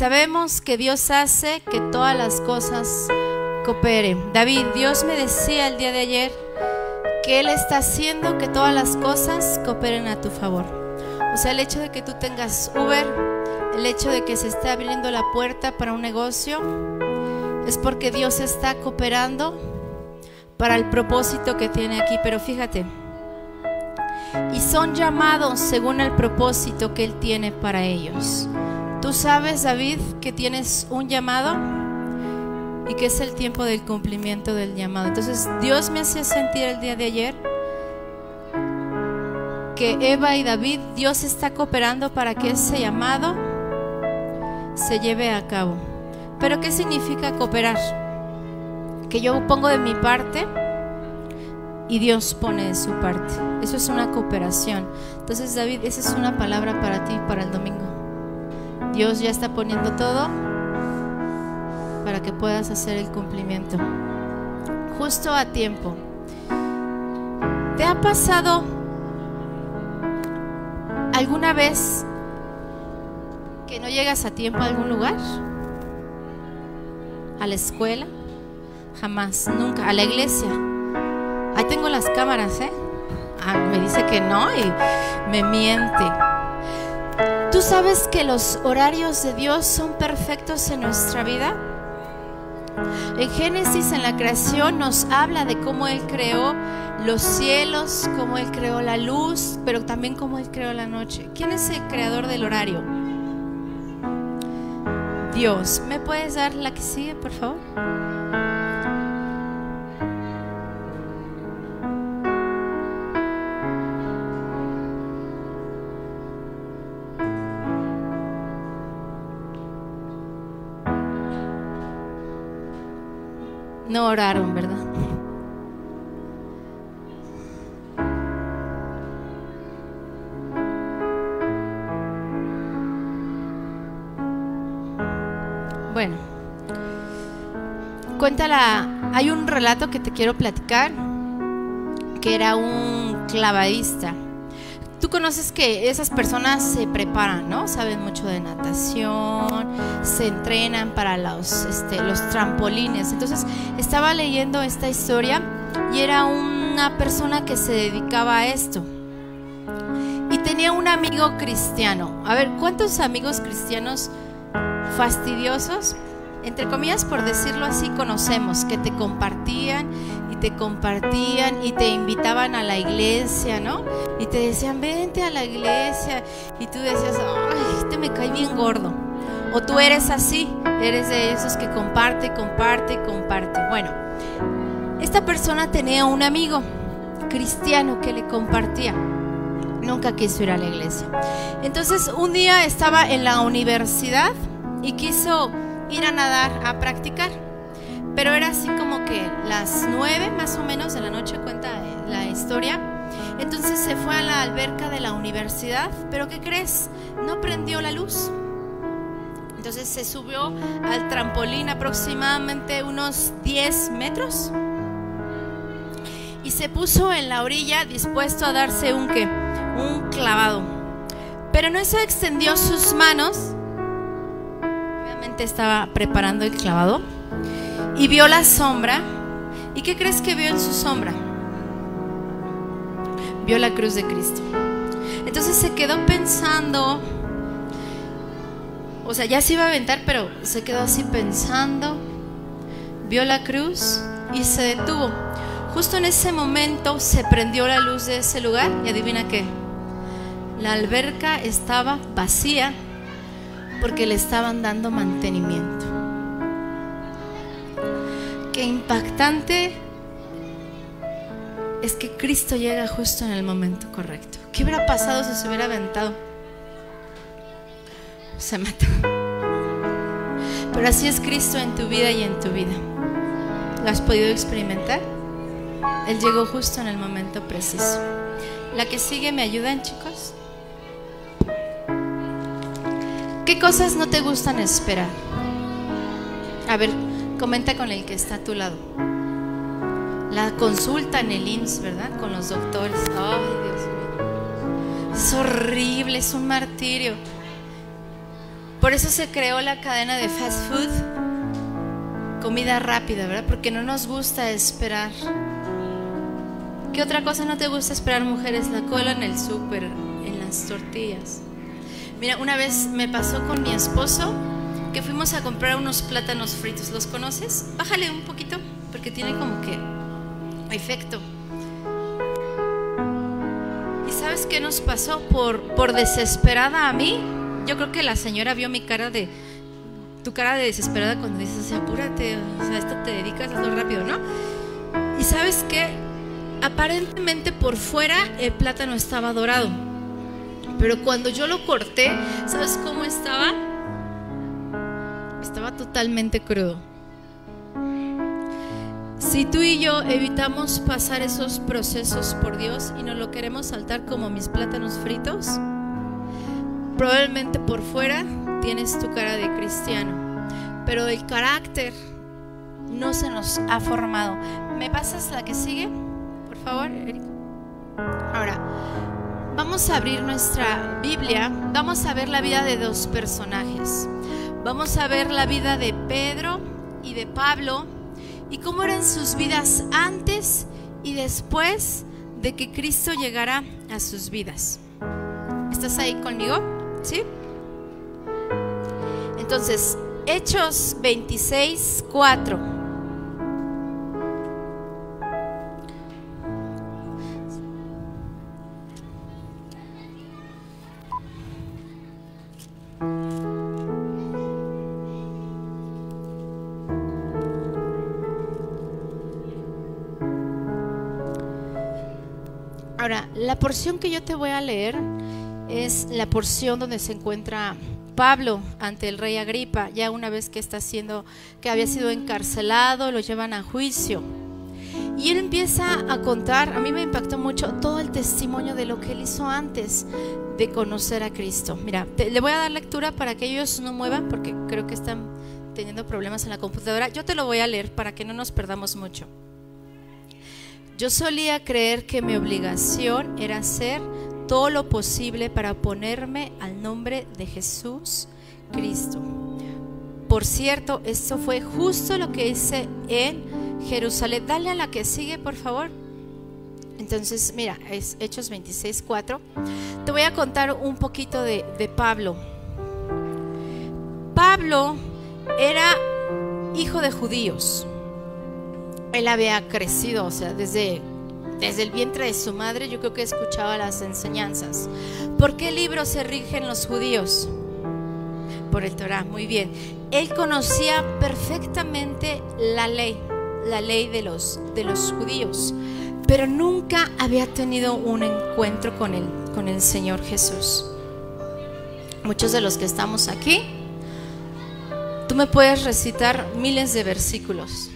sabemos que Dios hace que todas las cosas cooperen. David, Dios me decía el día de ayer que Él está haciendo que todas las cosas cooperen a tu favor. O sea, el hecho de que tú tengas Uber, el hecho de que se esté abriendo la puerta para un negocio, es porque Dios está cooperando para el propósito que tiene aquí. Pero fíjate, y son llamados según el propósito que Él tiene para ellos. Sabes, David, que tienes un llamado y que es el tiempo del cumplimiento del llamado. Entonces Dios me hacía sentir el día de ayer que Eva y David, Dios está cooperando para que ese llamado se lleve a cabo. Pero ¿qué significa cooperar? Que yo pongo de mi parte y Dios pone de su parte. Eso es una cooperación. Entonces David, esa es una palabra para ti para el domingo. Dios ya está poniendo todo para que puedas hacer el cumplimiento. Justo a tiempo. ¿Te ha pasado alguna vez que no llegas a tiempo a algún lugar? ¿A la escuela? Jamás, nunca. ¿A la iglesia? Ahí tengo las cámaras, ¿eh? Ah, me dice que no y me miente. ¿Tú sabes que los horarios de Dios son perfectos en nuestra vida? En Génesis, en la creación, nos habla de cómo Él creó los cielos, cómo Él creó la luz, pero también cómo Él creó la noche. ¿Quién es el creador del horario? Dios. ¿Me puedes dar la que sigue, por favor? No oraron, ¿verdad? Bueno, cuéntala, hay un relato que te quiero platicar, que era un clavadista. Tú conoces que esas personas se preparan, ¿no? Saben mucho de natación, se entrenan para los, este, los trampolines. Entonces, estaba leyendo esta historia y era una persona que se dedicaba a esto. Y tenía un amigo cristiano. A ver, ¿cuántos amigos cristianos fastidiosos, entre comillas por decirlo así, conocemos, que te compartían y te compartían y te invitaban a la iglesia, ¿no? Y te decían, vente a la iglesia. Y tú decías, ay, este me cae bien gordo. O tú eres así, eres de esos que comparte, comparte, comparte. Bueno, esta persona tenía un amigo cristiano que le compartía. Nunca quiso ir a la iglesia. Entonces un día estaba en la universidad y quiso ir a nadar a practicar. Pero era así como que las nueve más o menos de la noche cuenta la historia. Entonces se fue a la alberca de la universidad, pero ¿qué crees? No prendió la luz. Entonces se subió al trampolín aproximadamente unos 10 metros y se puso en la orilla dispuesto a darse un un clavado. Pero no eso extendió sus manos estaba preparando el clavado y vio la sombra. ¿Y qué crees que vio en su sombra? Vio la cruz de Cristo. Entonces se quedó pensando, o sea, ya se iba a aventar, pero se quedó así pensando, vio la cruz y se detuvo. Justo en ese momento se prendió la luz de ese lugar y adivina qué, la alberca estaba vacía porque le estaban dando mantenimiento. Qué impactante es que Cristo llega justo en el momento correcto. ¿Qué hubiera pasado si se hubiera aventado? Se mata. Pero así es Cristo en tu vida y en tu vida. ¿Lo has podido experimentar? Él llegó justo en el momento preciso. La que sigue, ¿me ayudan chicos? ¿Qué cosas no te gustan esperar? A ver, comenta con el que está a tu lado. La consulta en el IMSS, ¿verdad? Con los doctores. Ay, Dios mío. Es horrible, es un martirio. Por eso se creó la cadena de fast food, comida rápida, ¿verdad? Porque no nos gusta esperar. ¿Qué otra cosa no te gusta esperar, mujeres? La cola en el súper, en las tortillas. Mira, una vez me pasó con mi esposo que fuimos a comprar unos plátanos fritos. ¿Los conoces? Bájale un poquito porque tiene como que efecto. ¿Y sabes qué nos pasó? Por, por desesperada a mí, yo creo que la señora vio mi cara de, tu cara de desesperada cuando dices, apúrate, o sea, esto te dedicas, hazlo rápido, ¿no? Y sabes qué? Aparentemente por fuera el plátano estaba dorado, pero cuando yo lo corté, ¿sabes cómo estaba? Estaba totalmente crudo. Si tú y yo evitamos pasar esos procesos por Dios y no lo queremos saltar como mis plátanos fritos, probablemente por fuera tienes tu cara de cristiano, pero el carácter no se nos ha formado. ¿Me pasas la que sigue? Por favor, Erika. Ahora, vamos a abrir nuestra Biblia, vamos a ver la vida de dos personajes. Vamos a ver la vida de Pedro y de Pablo y cómo eran sus vidas antes y después de que Cristo llegara a sus vidas. ¿Estás ahí conmigo? ¿Sí? Entonces, Hechos 26, 4. Ahora, la porción que yo te voy a leer es la porción donde se encuentra Pablo ante el rey Agripa, ya una vez que está siendo, que había sido encarcelado, lo llevan a juicio. Y él empieza a contar, a mí me impactó mucho todo el testimonio de lo que él hizo antes de conocer a Cristo. Mira, le voy a dar lectura para que ellos no muevan, porque creo que están teniendo problemas en la computadora. Yo te lo voy a leer para que no nos perdamos mucho. Yo solía creer que mi obligación era hacer todo lo posible para oponerme al nombre de Jesús Cristo. Por cierto, esto fue justo lo que hice en Jerusalén. Dale a la que sigue, por favor. Entonces, mira, es Hechos 26, 4. Te voy a contar un poquito de, de Pablo. Pablo era hijo de judíos él había crecido, o sea, desde, desde el vientre de su madre yo creo que escuchaba las enseñanzas. ¿Por qué libros se rigen los judíos? Por el Torah, muy bien. Él conocía perfectamente la ley, la ley de los, de los judíos, pero nunca había tenido un encuentro con él, con el Señor Jesús. Muchos de los que estamos aquí, tú me puedes recitar miles de versículos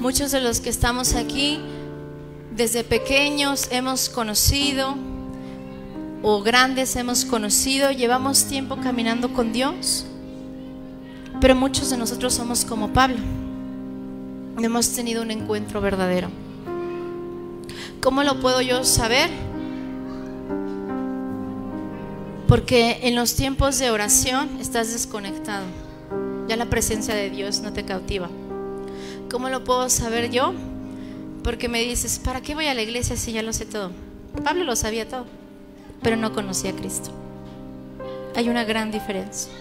Muchos de los que estamos aquí, desde pequeños hemos conocido, o grandes hemos conocido, llevamos tiempo caminando con Dios, pero muchos de nosotros somos como Pablo. Hemos tenido un encuentro verdadero. ¿Cómo lo puedo yo saber? Porque en los tiempos de oración estás desconectado. Ya la presencia de Dios no te cautiva. ¿Cómo lo puedo saber yo? Porque me dices, ¿para qué voy a la iglesia si ya lo sé todo? Pablo lo sabía todo, pero no conocía a Cristo. Hay una gran diferencia.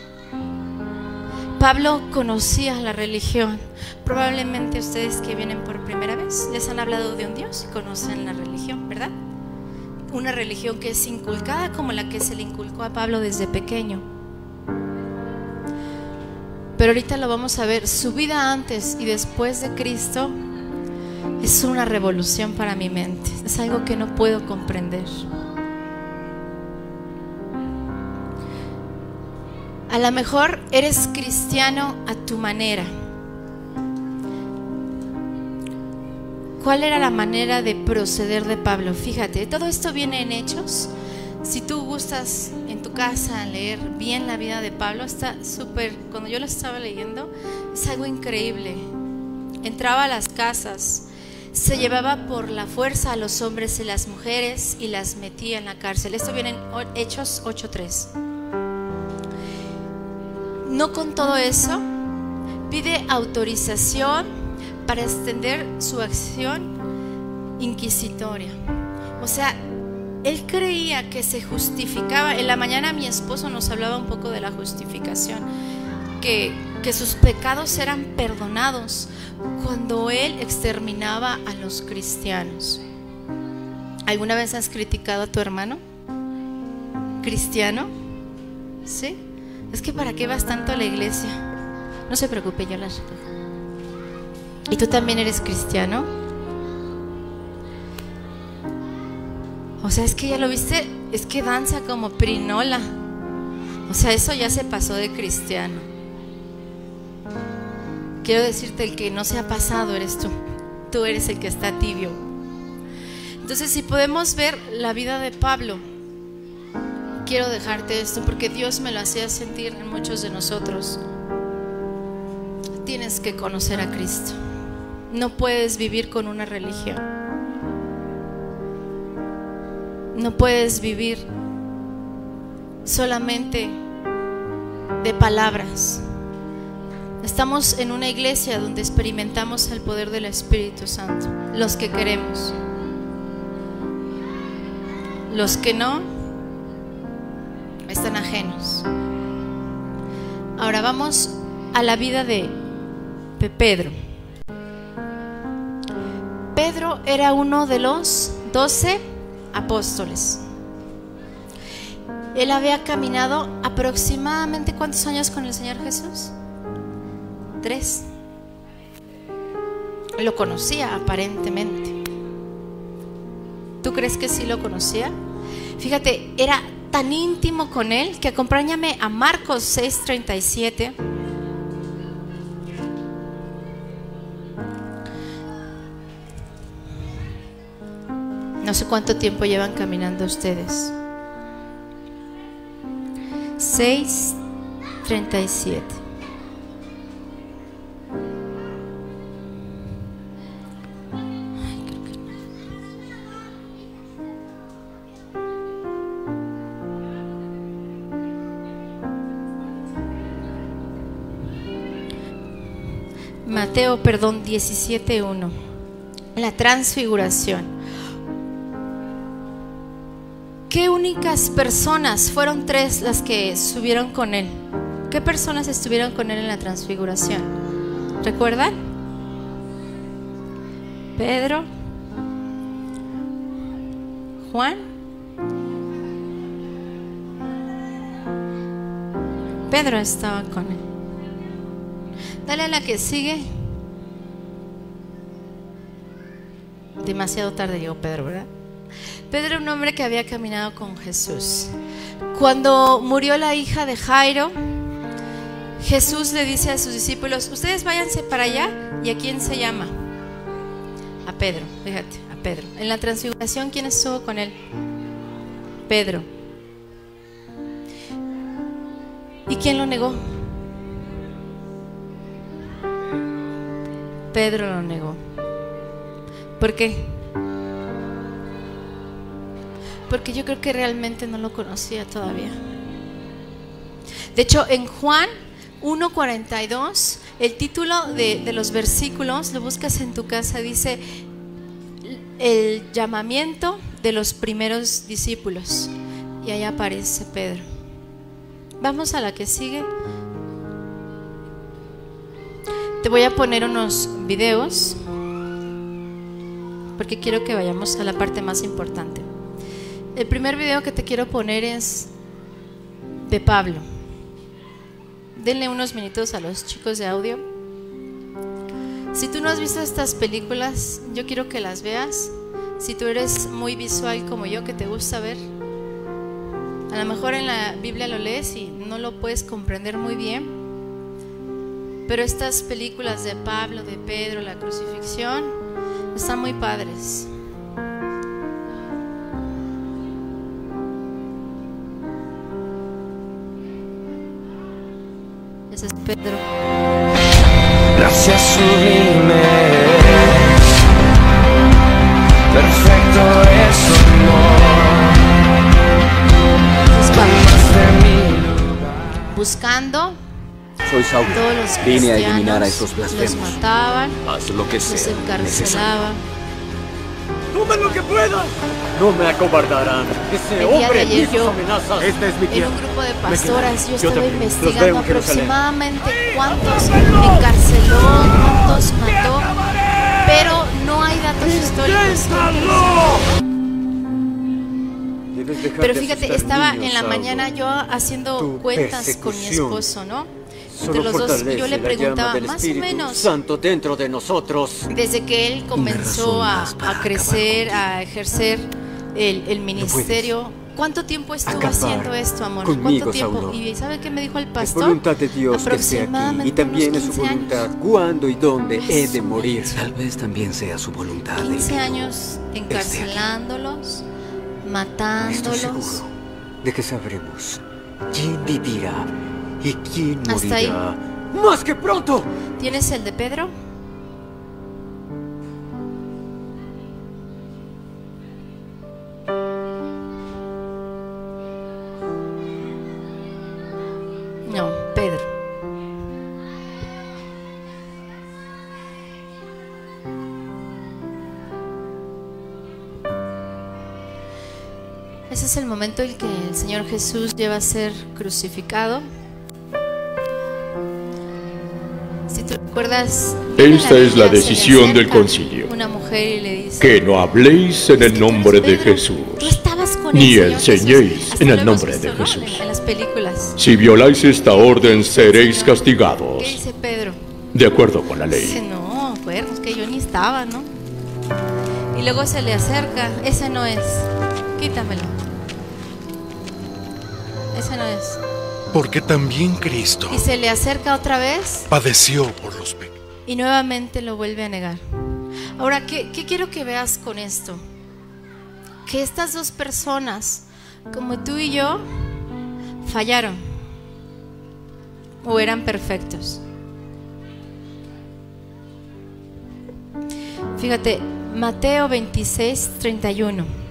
Pablo conocía la religión. Probablemente ustedes que vienen por primera vez les han hablado de un Dios y conocen la religión, ¿verdad? Una religión que es inculcada como la que se le inculcó a Pablo desde pequeño pero ahorita lo vamos a ver. Su vida antes y después de Cristo es una revolución para mi mente. Es algo que no puedo comprender. A lo mejor eres cristiano a tu manera. ¿Cuál era la manera de proceder de Pablo? Fíjate, todo esto viene en Hechos. Si tú gustas en tu casa leer bien la vida de Pablo, está súper, cuando yo lo estaba leyendo, es algo increíble. Entraba a las casas, se llevaba por la fuerza a los hombres y las mujeres y las metía en la cárcel. Esto viene en Hechos 8.3. no con todo eso, pide autorización para extender su acción inquisitoria. O sea, él creía que se justificaba. En la mañana mi esposo nos hablaba un poco de la justificación, que, que sus pecados eran perdonados cuando él exterminaba a los cristianos. ¿Alguna vez has criticado a tu hermano? ¿Cristiano? ¿Sí? Es que para qué vas tanto a la iglesia. No se preocupe, yo las ¿Y tú también eres cristiano? O sea, es que ya lo viste, es que danza como prinola. O sea, eso ya se pasó de cristiano. Quiero decirte, el que no se ha pasado eres tú. Tú eres el que está tibio. Entonces, si podemos ver la vida de Pablo, quiero dejarte esto porque Dios me lo hacía sentir en muchos de nosotros. Tienes que conocer a Cristo. No puedes vivir con una religión. No puedes vivir solamente de palabras. Estamos en una iglesia donde experimentamos el poder del Espíritu Santo, los que queremos. Los que no están ajenos. Ahora vamos a la vida de, Pedro. Pedro era uno de los doce apóstoles. Él había caminado aproximadamente cuántos años con el Señor Jesús? Lo conocía aparentemente. ¿Tú crees que sí lo conocía? Fíjate, era tan íntimo con él que acompáñame a Marcos 6:37. No sé cuánto tiempo llevan caminando ustedes. 6:37. Mateo, perdón, 17.1. La transfiguración. ¿Qué únicas personas? Fueron tres las que subieron con él. ¿Qué personas estuvieron con él en la transfiguración? ¿Recuerdan? Pedro, Juan, Pedro estaba con él. Dale a la que sigue. Demasiado tarde llegó Pedro, ¿verdad? Pedro era un hombre que había caminado con Jesús. Cuando murió la hija de Jairo, Jesús le dice a sus discípulos, ustedes váyanse para allá. ¿Y a quién se llama? A Pedro, fíjate, a Pedro. En la transfiguración, ¿quién estuvo con él? Pedro. ¿Y quién lo negó? Pedro lo negó. ¿Por qué? Porque yo creo que realmente no lo conocía todavía. De hecho, en Juan 1.42, el título de, los versículos, lo buscas en tu casa, dice el llamamiento de los primeros discípulos. Y ahí aparece Pedro. Vamos a la que sigue. Te voy a poner unos videos porque quiero que vayamos a la parte más importante. El primer video que te quiero poner es de Pablo. Denle unos minutos a los chicos de audio. Si tú no has visto estas películas, yo quiero que las veas. Si tú eres muy visual como yo, que te gusta ver, a lo mejor en la Biblia lo lees y no lo puedes comprender muy bien. Pero estas películas de Pablo, de Pedro, la crucifixión, están muy padres. Ese es Pedro. Gracias sublime. Perfecto es tu amor. Buscando Todos los Vine a eliminar a cristianos esos los blasfemos. mataban, Haz lo que los sea necesario. encarcelaban. ¡Tomen lo que puedan! No me acobardarán. Ese El hombre ayer y sus yo- amenazas. Esta es mi En tierra. un grupo de pastoras yo Yo estaba también. Los investigando en Jerusalén. aproximadamente cuántos encarceló, cuántos mató, pero no hay datos históricos. Pero fíjate, estaba niños, en la mañana yo haciendo cuentas con mi esposo, ¿no? Solo Entre los dos, yo le preguntaba, más o menos, Santo dentro de nosotros. desde que él comenzó a, a crecer, a ejercer el, el ministerio, ¿cuánto tiempo estuvo acabar haciendo esto, amor? conmigo, ¿Cuánto tiempo? Saulo. ¿Y sabe qué me dijo el Es pastor? voluntad de Dios que esté aquí. Y también es su 15 años. voluntad cuándo y dónde he de morir. Tal vez también sea su voluntad. el 15 que yo años encarcelándolos, Estoy matándolos. seguro de que sabremos quién vivirá y quién Hasta ahí. ¡Más que pronto! ¿Tienes el de Pedro? No, Pedro. Ese es el momento en que el Señor Jesús lleva a ser crucificado. Recuerdas, Esta es la decisión del concilio. Una mujer y le dice, Que no habléis en "Es el nombre de Jesús, ni enseñéis Jesús". Hasta en el nombre de. Jesús. Si violáis esta orden, seréis castigados, ¿Qué dice Pedro? de acuerdo con la Dice, ley. no, cuernos, que yo ni estaba, ¿no? Y luego se le acerca, ese no es, quítamelo. Ese no es. Porque también Cristo Y se le acerca otra vez padeció por los pecados. y nuevamente lo vuelve a negar. Ahora, ¿qué, qué quiero que veas con esto? Que estas dos personas, como tú y yo, fallaron o eran perfectos. Fíjate, Mateo 26, 31.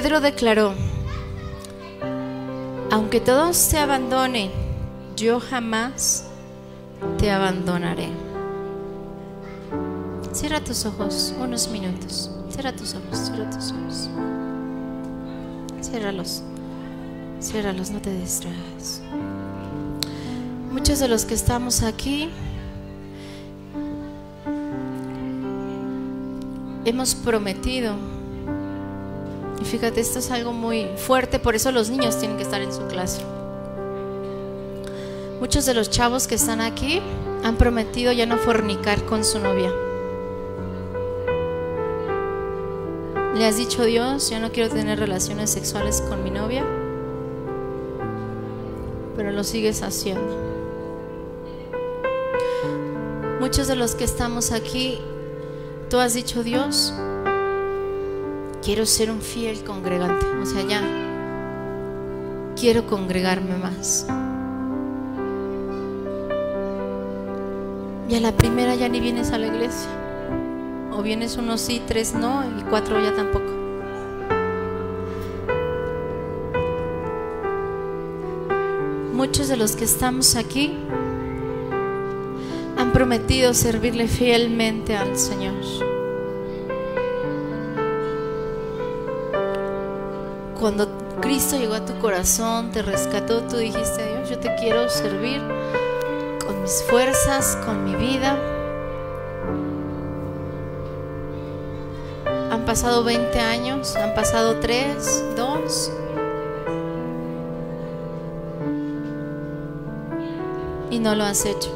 Pedro declaró, aunque todos te abandonen, yo jamás te abandonaré. Cierra tus ojos unos minutos. Cierra tus ojos, cierra tus ojos. Ciérralos. Ciérralos, no te distraigas. Muchos de los que estamos aquí hemos prometido y fíjate, esto es algo muy fuerte, por eso los niños tienen que estar en su clase. Muchos de los chavos que están aquí han prometido ya no fornicar con su novia. Le has dicho Dios, ya no quiero tener relaciones sexuales con mi novia, pero lo sigues haciendo. Muchos de los que estamos aquí, tú has dicho Dios, quiero ser un fiel congregante, o sea, ya quiero congregarme más. Y a la primera ya ni vienes a la iglesia. O vienes unos sí, tres no, y cuatro ya tampoco. Muchos de los que estamos aquí han prometido servirle fielmente al Señor. Cuando Cristo llegó a tu corazón, te rescató, tú dijiste, Dios, yo te quiero servir con mis fuerzas, con mi vida. Han pasado 20 años, han pasado 3, 2. Y no lo has hecho.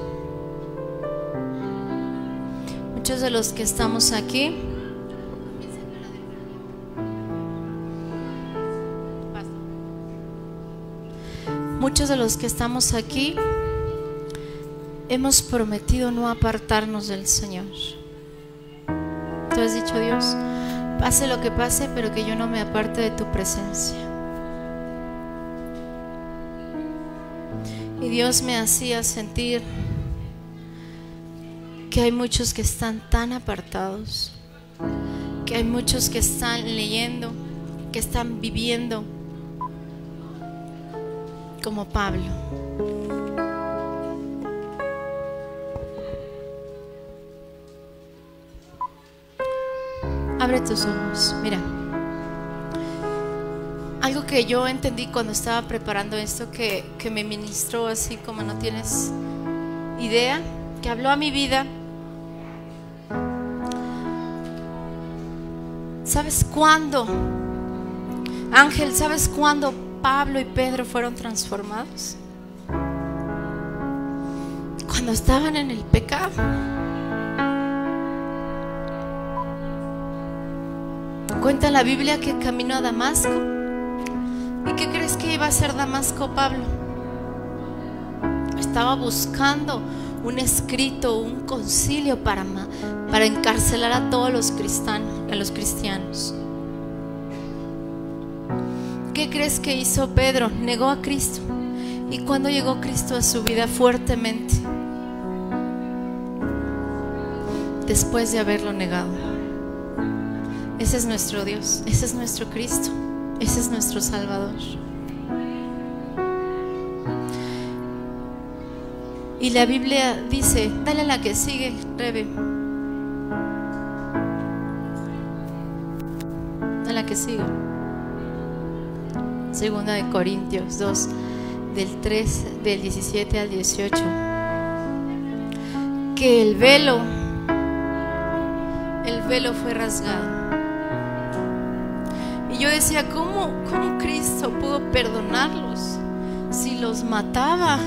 Muchos de los que estamos aquí De los que estamos aquí hemos prometido no apartarnos del Señor. Tú has dicho, Dios, pase lo que pase, pero que yo no me aparte de tu presencia. Y Dios me hacía sentir que hay muchos que están tan apartados, que hay muchos que están leyendo, que están viviendo como Pablo. Abre tus ojos, mira. Algo que yo entendí cuando estaba preparando esto, que, que me ministró así como no tienes idea, que habló a mi vida. ¿Sabes cuándo? Ángel, ¿sabes cuándo Pablo y Pedro fueron transformados? Cuando estaban en el pecado. Cuenta la Biblia que caminó a Damasco. ¿Y qué crees que iba a hacer Damasco Pablo? Estaba buscando un escrito, un concilio para, para encarcelar a todos los a los cristianos. ¿Qué crees que hizo Pedro? Negó a Cristo. ¿Y cuando llegó Cristo a su vida fuertemente? Después de haberlo negado. Ese es nuestro Dios, ese es nuestro Cristo, ese es nuestro Salvador. Y la Biblia dice, dale a la que sigue, Rebe. A la que sigue. Segunda de Corintios 2, del 3, del 17 al 18. Que el velo, el velo fue rasgado. Y yo decía, ¿cómo, cómo Cristo pudo perdonarlos si los mataba?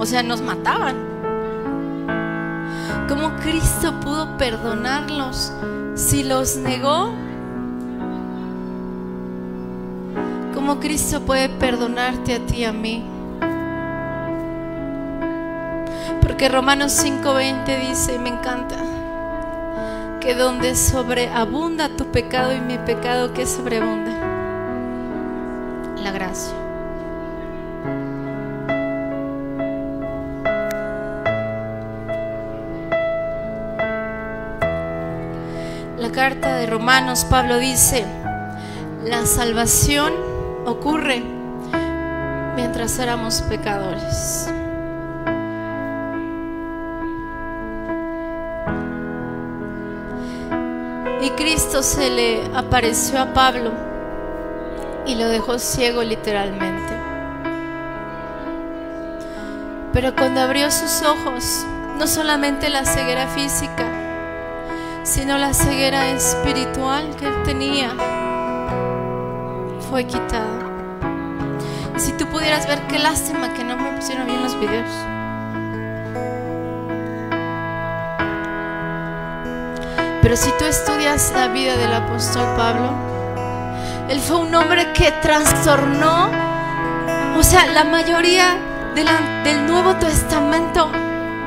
O sea, nos mataban. ¿Cómo Cristo pudo perdonarlos si los negó? ¿Cómo Cristo puede perdonarte a ti y a mí? Porque Romanos 5:20 dice, y me encanta, que donde sobreabunda tu pecado y mi pecado, que sobreabunda? La gracia. La carta de Romanos, Pablo dice, la salvación ocurre mientras éramos pecadores. Y Cristo se le apareció a Pablo y lo dejó ciego literalmente. Pero cuando abrió sus ojos, no solamente la ceguera física, sino la ceguera espiritual que él tenía fue quitada. Si tú pudieras ver qué lástima que no me pusieron bien los videos. Pero si tú estudias la vida del apóstol Pablo, él fue un hombre que trastornó, o sea, la mayoría del Nuevo Testamento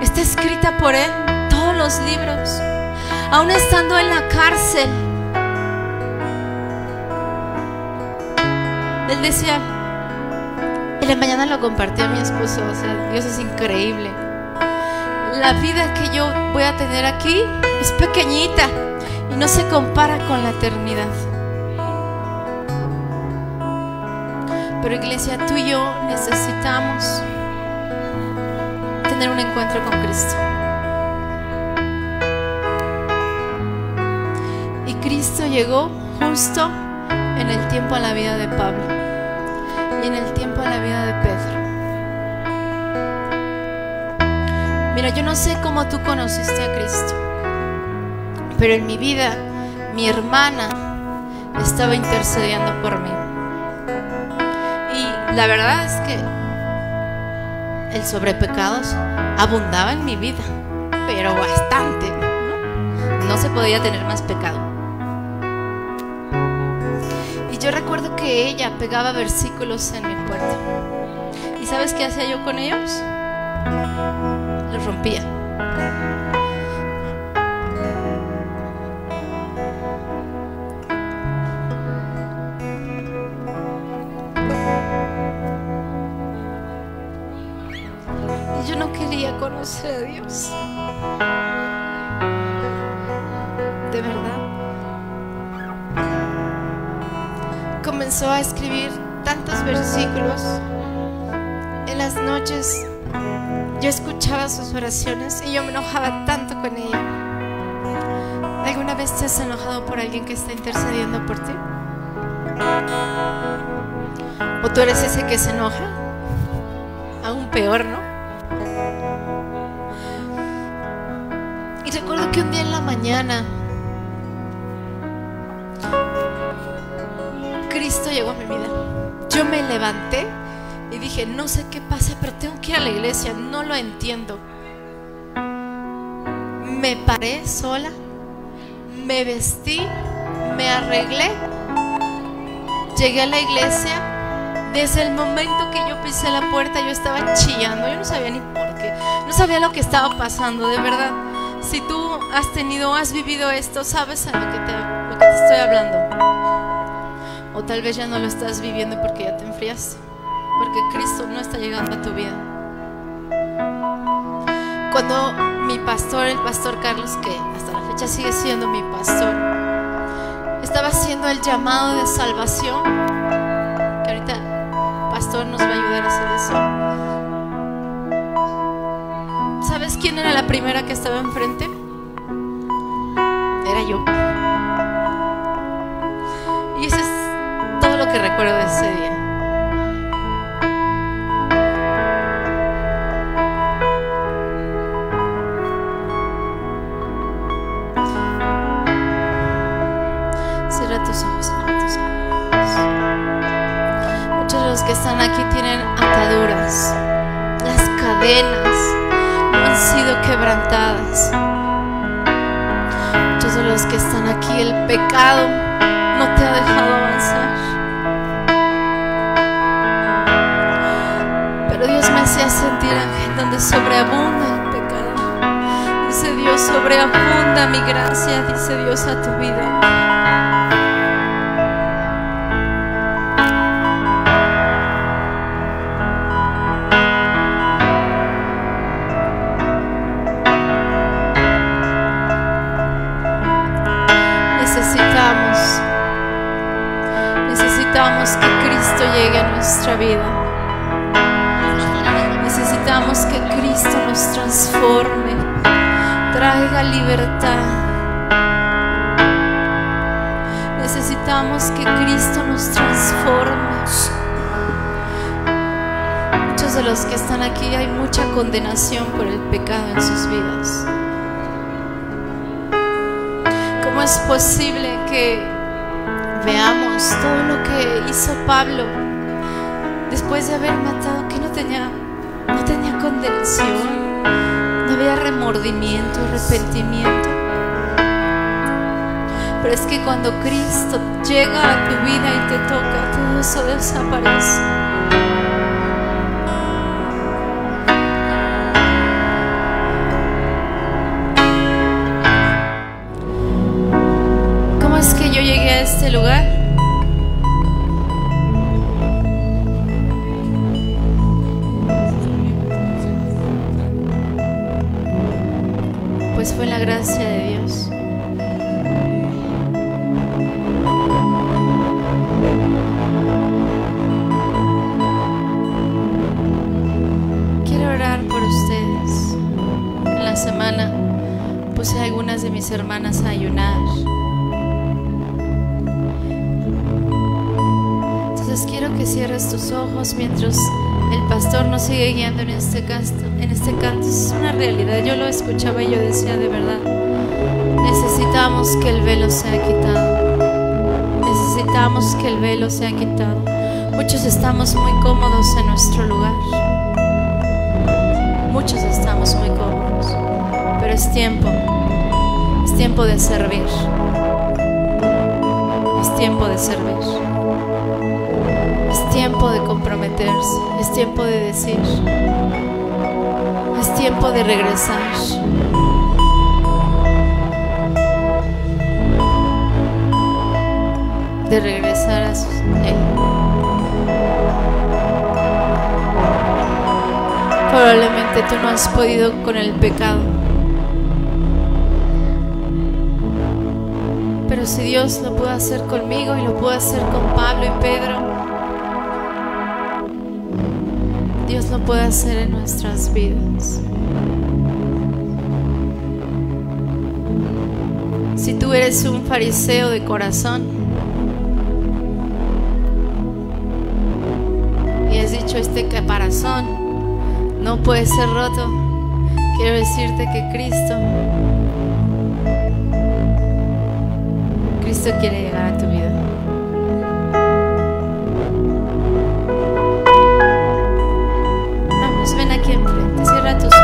está escrita por él, todos los libros, aún estando en la cárcel. Él decía, en la mañana lo compartí a mi esposo, o sea, Dios es increíble. La vida que yo voy a tener aquí es pequeñita y no se compara con la eternidad. Pero iglesia, tú y yo necesitamos tener un encuentro con Cristo. Y Cristo llegó justo en el tiempo a la vida de Pablo y en el tiempo a la vida de Pedro. Mira, yo no sé cómo tú conociste a Cristo, pero en mi vida mi hermana estaba intercediendo por mí. Y la verdad es que el sobrepecados abundaba en mi vida, pero bastante, ¿no? No se podía tener más pecado. Y yo recuerdo que ella pegaba versículos en mi puerta. ¿Y sabes qué hacía yo con ellos? Los rompía. Y yo no quería conocer a Dios. Comenzó a escribir tantos versículos. En las noches yo escuchaba sus oraciones y yo me enojaba tanto con ella. ¿Alguna vez te has enojado por alguien que está intercediendo por ti? ¿O tú eres ese que se enoja? Aún peor, ¿no? Y recuerdo que un día en la mañana levanté y dije, no sé qué pasa, pero tengo que ir a la iglesia, no lo entiendo. Me paré sola, me vestí, me arreglé, llegué a la iglesia. Desde el momento que yo pisé la puerta yo estaba chillando, yo no sabía ni por qué, no sabía lo que estaba pasando, de verdad. Si tú has tenido, has vivido esto, sabes a lo que te, lo que te estoy hablando. O tal vez ya no lo estás viviendo porque ya te enfriaste porque Cristo no está llegando a tu vida. Cuando mi pastor, el pastor Carlos, que hasta la fecha sigue siendo mi pastor, estaba haciendo el llamado de salvación, que ahorita el pastor nos va a ayudar a hacer eso. ¿Sabes quién era la primera que estaba enfrente? Era yo. Y eso es recuerdo de ese día. Cierra tus ojos, cierra tus ojos. Muchos de los que están aquí tienen ataduras. Las cadenas no han sido quebrantadas. Muchos de los que están aquí, el pecado sobreabunda el pecado. Dice Dios, sobreabunda mi gracia, dice Dios a tu vida. Traiga libertad. Necesitamos que Cristo nos transforme. Muchos de los que están aquí hay mucha condenación por el pecado en sus vidas. ¿Cómo es posible que veamos todo lo que hizo Pablo después de haber matado que no tenía no tenía condenación, había remordimiento, arrepentimiento? Pero es que cuando Cristo llega a tu vida y te toca, todo eso desaparece. Semana puse a algunas de mis hermanas a ayunar. Entonces quiero que cierres tus ojos mientras el pastor nos sigue guiando en este canto. En este canto es una realidad. Yo lo escuchaba y yo decía de verdad. Necesitamos que el velo sea quitado. Necesitamos que el velo sea quitado. Muchos estamos muy cómodos en nuestro lugar. Muchos estamos muy cómodos. Es tiempo. Es tiempo de servir. Es tiempo de servir. Es tiempo de comprometerse. Es tiempo de decir. Es tiempo de regresar. De regresar a Él. Probablemente tú no has podido con el pecado. Pero si Dios lo puede hacer conmigo y lo puede hacer con Pablo y Pedro, Dios lo puede hacer en nuestras vidas. Si tú eres un fariseo de corazón y has dicho este caparazón no puede ser roto, quiero decirte que Cristo, Cristo quiere llegar a tu vida. Vamos, ven aquí enfrente, cierra tus